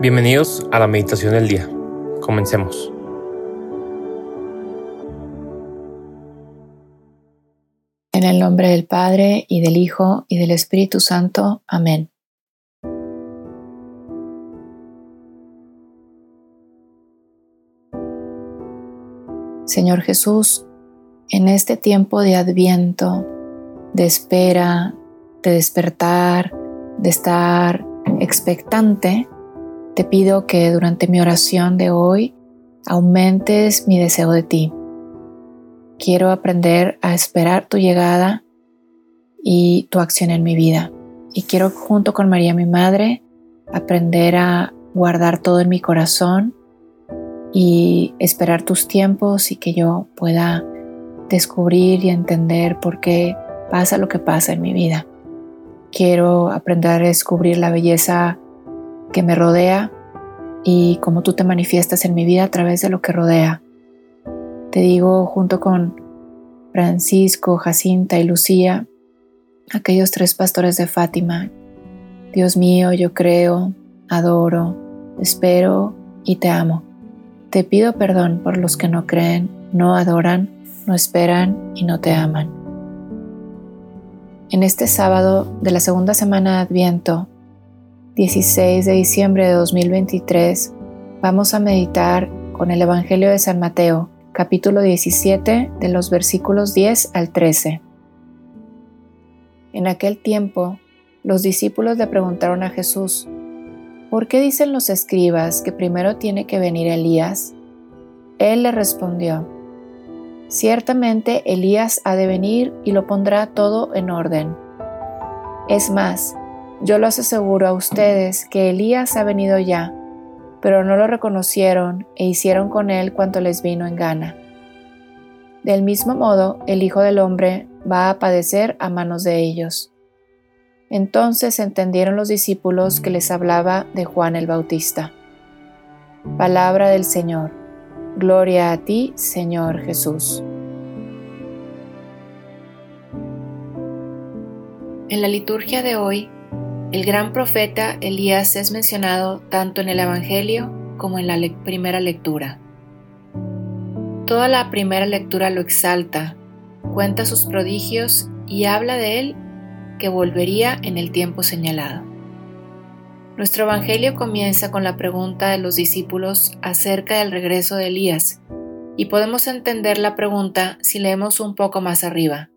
Bienvenidos a la meditación del día. Comencemos. En el nombre del Padre y del Hijo y del Espíritu Santo. Amén. Señor Jesús, en este tiempo de adviento, de espera, de despertar, de estar expectante, te pido que durante mi oración de hoy aumentes mi deseo de ti. Quiero aprender a esperar tu llegada y tu acción en mi vida. Y quiero junto con María mi Madre aprender a guardar todo en mi corazón y esperar tus tiempos y que yo pueda descubrir y entender por qué pasa lo que pasa en mi vida. Quiero aprender a descubrir la belleza que me rodea y cómo tú te manifiestas en mi vida a través de lo que rodea. Te digo junto con Francisco, Jacinta y Lucía, aquellos tres pastores de Fátima, Dios mío, yo creo, adoro, espero y te amo. Te pido perdón por los que no creen, no adoran, no esperan y no te aman. En este sábado de la segunda semana de Adviento, 16 de diciembre de 2023, vamos a meditar con el Evangelio de San Mateo, capítulo 17, de los versículos 10 al 13. En aquel tiempo, los discípulos le preguntaron a Jesús, ¿por qué dicen los escribas que primero tiene que venir Elías? Él le respondió, Ciertamente Elías ha de venir y lo pondrá todo en orden. Es más, yo los aseguro a ustedes que Elías ha venido ya, pero no lo reconocieron e hicieron con él cuanto les vino en gana. Del mismo modo, el Hijo del Hombre va a padecer a manos de ellos. Entonces entendieron los discípulos que les hablaba de Juan el Bautista. Palabra del Señor. Gloria a ti, Señor Jesús. En la liturgia de hoy el gran profeta Elías es mencionado tanto en el Evangelio como en la primera lectura. Toda la primera lectura lo exalta, cuenta sus prodigios y habla de él que volvería en el tiempo señalado. Nuestro Evangelio comienza con la pregunta de los discípulos acerca del regreso de Elías, y podemos entender la pregunta si leemos un poco más arriba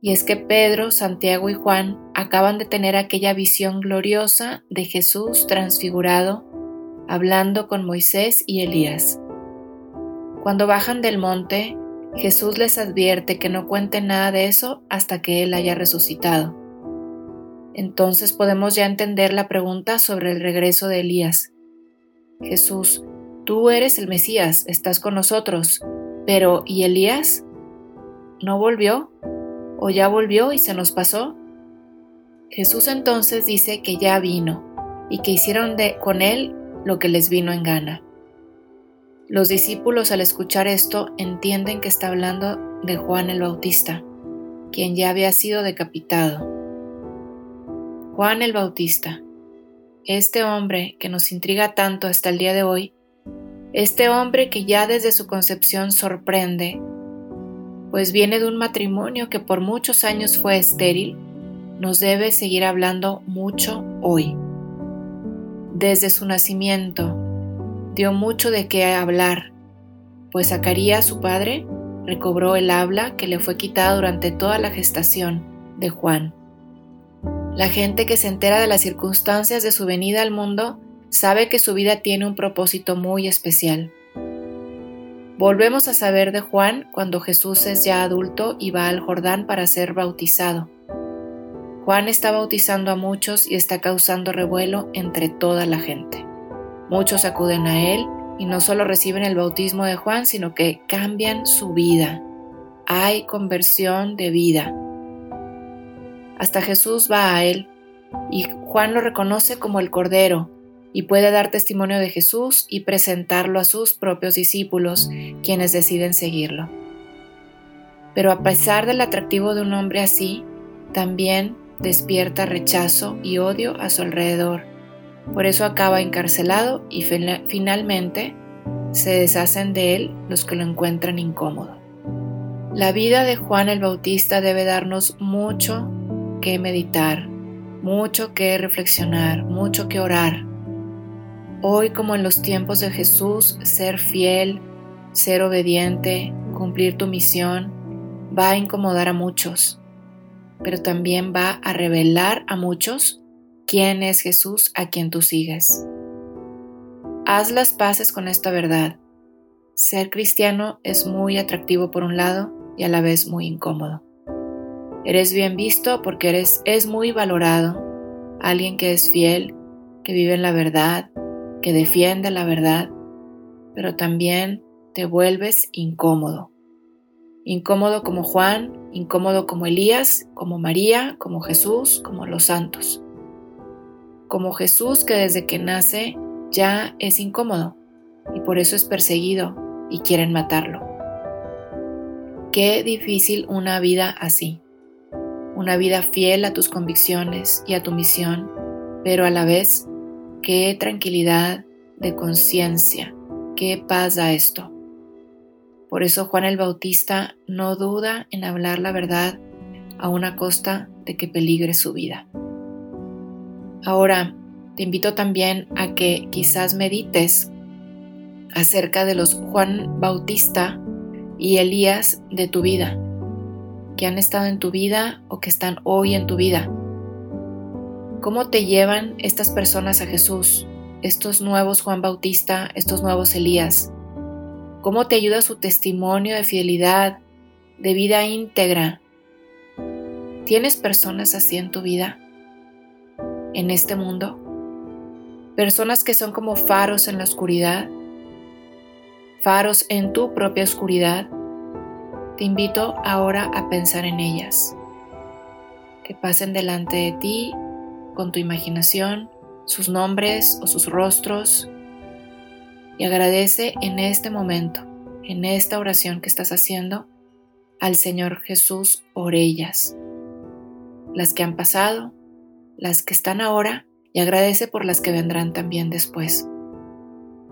y es que Pedro, Santiago y Juan acaban de tener aquella visión gloriosa de Jesús transfigurado, hablando con Moisés y Elías. Cuando bajan del monte, Jesús les advierte que no cuenten nada de eso hasta que Él haya resucitado. Entonces podemos ya entender la pregunta sobre el regreso de Elías. Jesús, tú eres el Mesías, estás con nosotros, pero ¿y Elías? ¿No volvió? ¿O ya volvió y se nos pasó? Jesús entonces dice que ya vino y que hicieron de, con él lo que les vino en gana. Los discípulos al escuchar esto entienden que está hablando de Juan el Bautista, quien ya había sido decapitado. Juan el Bautista, este hombre que nos intriga tanto hasta el día de hoy, este hombre que ya desde su concepción sorprende pues viene de un matrimonio que por muchos años fue estéril, nos debe seguir hablando mucho hoy. Desde su nacimiento dio mucho de qué hablar, pues Zacarías, su padre, recobró el habla que le fue quitada durante toda la gestación de Juan. La gente que se entera de las circunstancias de su venida al mundo sabe que su vida tiene un propósito muy especial. Volvemos a saber de Juan cuando Jesús es ya adulto y va al Jordán para ser bautizado. Juan está bautizando a muchos y está causando revuelo entre toda la gente. Muchos acuden a él y no solo reciben el bautismo de Juan, sino que cambian su vida. Hay conversión de vida. Hasta Jesús va a él y Juan lo reconoce como el Cordero, y puede dar testimonio de Jesús y presentarlo a sus propios discípulos, quienes deciden seguirlo. Pero a pesar del atractivo de un hombre así, también despierta rechazo y odio a su alrededor, Por eso acaba encarcelado y finalmente se deshacen de él los que lo encuentran incómodo. La vida de Juan el Bautista debe darnos mucho que meditar, mucho que reflexionar, mucho que orar. Hoy como en los tiempos de Jesús, ser fiel, ser obediente, cumplir tu misión, va a incomodar a muchos, pero también va a revelar a muchos quién es Jesús a quien tú sigues. Haz las paces con esta verdad. Ser cristiano es muy atractivo por un lado y a la vez muy incómodo. Eres bien visto porque eres es muy valorado, alguien que es fiel, que vive en la verdad, que defiende la verdad, pero también te vuelves incómodo. Incómodo como Juan, incómodo como Elías, como María, como Jesús, como los santos. Como Jesús que desde que nace ya es incómodo y por eso es perseguido y quieren matarlo. Qué difícil una vida así. Una vida fiel a tus convicciones y a tu misión, pero a la vez, qué tranquilidad de conciencia, qué paz da esto. Por eso Juan el Bautista no duda en hablar la verdad a una costa de que peligre su vida. Ahora, te invito también a que quizás medites acerca de los Juan Bautista y Elías de tu vida, que han estado en tu vida o que están hoy en tu vida. ¿Cómo te llevan estas personas a Jesús, estos nuevos Juan Bautista, estos nuevos Elías? cómo te ayuda su testimonio de fidelidad, de vida íntegra. ¿Tienes personas así en tu vida, en este mundo? Personas que son como faros en la oscuridad, faros en tu propia oscuridad. Te invito ahora a pensar en ellas, que pasen delante de ti con tu imaginación, sus nombres o sus rostros, y agradece en este momento, en esta oración que estás haciendo, al Señor Jesús por ellas, las que han pasado, las que están ahora y agradece por las que vendrán también después.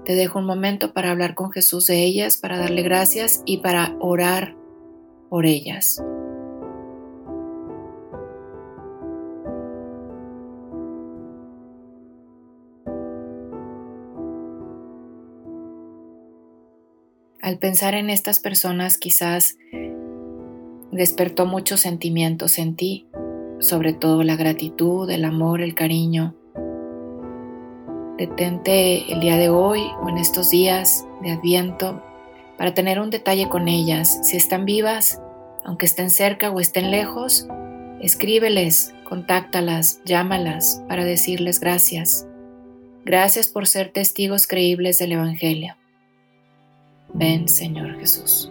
Te dejo un momento para hablar con Jesús de ellas, para darle gracias y para orar por ellas. Al pensar en estas personas quizás despertó muchos sentimientos en ti, sobre todo la gratitud, el amor, el cariño. Detente el día de hoy o en estos días de adviento para tener un detalle con ellas. Si están vivas, aunque estén cerca o estén lejos, escríbeles, contáctalas, llámalas para decirles gracias. Gracias por ser testigos creíbles del Evangelio. Ven, Señor Jesús.